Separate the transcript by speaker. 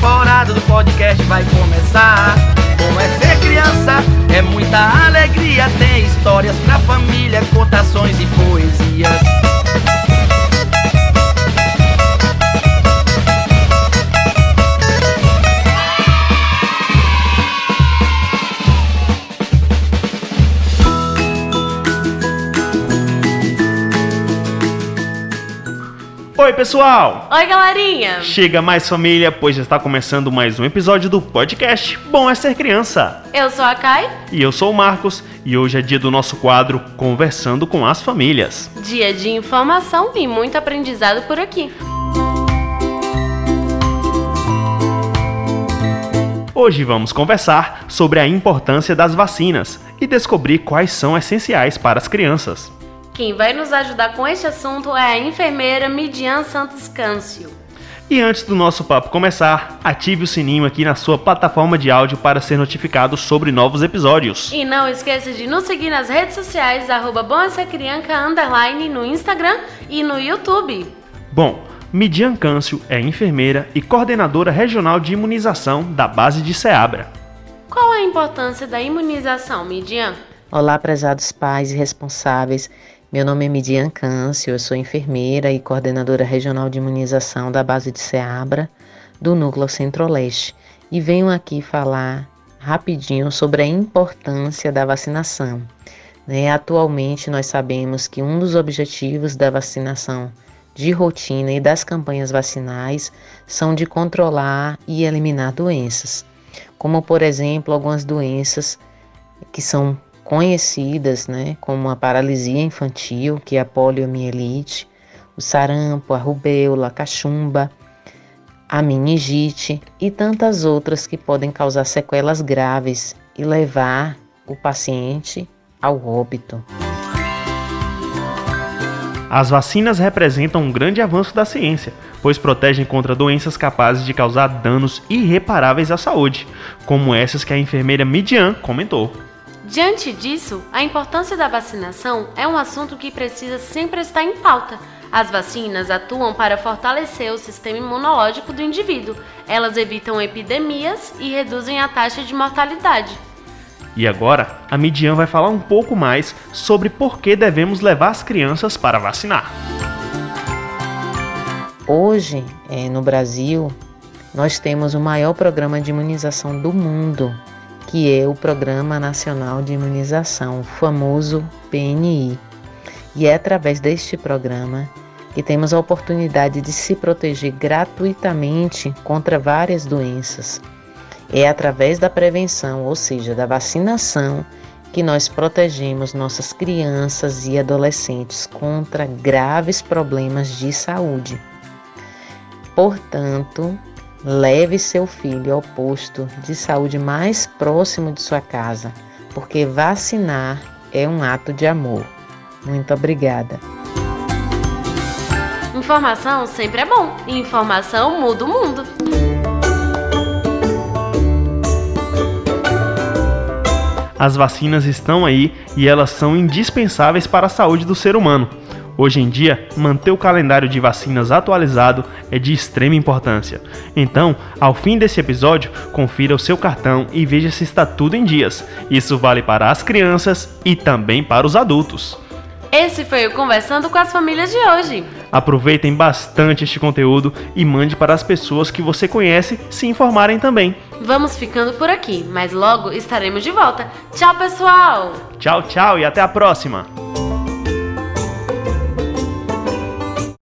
Speaker 1: temporada do podcast vai começar. Como é ser criança, é muita alegria. Tem histórias pra família, contações e poesias.
Speaker 2: Oi, pessoal!
Speaker 3: Oi, galerinha!
Speaker 2: Chega mais família, pois já está começando mais um episódio do podcast Bom é Ser Criança.
Speaker 3: Eu sou a Kai.
Speaker 2: E eu sou o Marcos, e hoje é dia do nosso quadro Conversando com as Famílias.
Speaker 3: Dia de informação e muito aprendizado por aqui.
Speaker 2: Hoje vamos conversar sobre a importância das vacinas e descobrir quais são essenciais para as crianças.
Speaker 3: Quem vai nos ajudar com este assunto é a enfermeira Midian Santos Câncio.
Speaker 2: E antes do nosso papo começar, ative o sininho aqui na sua plataforma de áudio para ser notificado sobre novos episódios.
Speaker 3: E não esqueça de nos seguir nas redes sociais, arroba underline no Instagram e no YouTube.
Speaker 2: Bom, Midian Câncio é enfermeira e coordenadora regional de imunização da base de Ceabra.
Speaker 3: Qual a importância da imunização, Midian?
Speaker 4: Olá, prezados pais e responsáveis meu nome é Midian Câncio, eu sou enfermeira e coordenadora regional de imunização da base de Ceabra, do Núcleo Centro-Leste, e venho aqui falar rapidinho sobre a importância da vacinação. Né? Atualmente, nós sabemos que um dos objetivos da vacinação de rotina e das campanhas vacinais são de controlar e eliminar doenças, como, por exemplo, algumas doenças que são conhecidas, né, como a paralisia infantil, que é a poliomielite, o sarampo, a rubéola, a cachumba, a meningite e tantas outras que podem causar sequelas graves e levar o paciente ao óbito.
Speaker 2: As vacinas representam um grande avanço da ciência, pois protegem contra doenças capazes de causar danos irreparáveis à saúde, como essas que a enfermeira Midian comentou.
Speaker 3: Diante disso, a importância da vacinação é um assunto que precisa sempre estar em pauta. As vacinas atuam para fortalecer o sistema imunológico do indivíduo. Elas evitam epidemias e reduzem a taxa de mortalidade.
Speaker 2: E agora, a Midian vai falar um pouco mais sobre por que devemos levar as crianças para vacinar.
Speaker 4: Hoje, é, no Brasil, nós temos o maior programa de imunização do mundo, que é o Programa Nacional de Imunização, o famoso PNI. E é através deste programa que temos a oportunidade de se proteger gratuitamente contra várias doenças. É através da prevenção, ou seja, da vacinação, que nós protegemos nossas crianças e adolescentes contra graves problemas de saúde. Portanto, Leve seu filho ao posto de saúde mais próximo de sua casa, porque vacinar é um ato de amor. Muito obrigada.
Speaker 3: Informação sempre é bom. Informação muda o mundo.
Speaker 2: As vacinas estão aí e elas são indispensáveis para a saúde do ser humano. Hoje em dia, manter o calendário de vacinas atualizado é de extrema importância. Então, ao fim desse episódio, confira o seu cartão e veja se está tudo em dias. Isso vale para as crianças e também para os adultos.
Speaker 3: Esse foi o Conversando com as Famílias de hoje.
Speaker 2: Aproveitem bastante este conteúdo e mande para as pessoas que você conhece se informarem também.
Speaker 3: Vamos ficando por aqui, mas logo estaremos de volta. Tchau, pessoal!
Speaker 2: Tchau, tchau e até a próxima!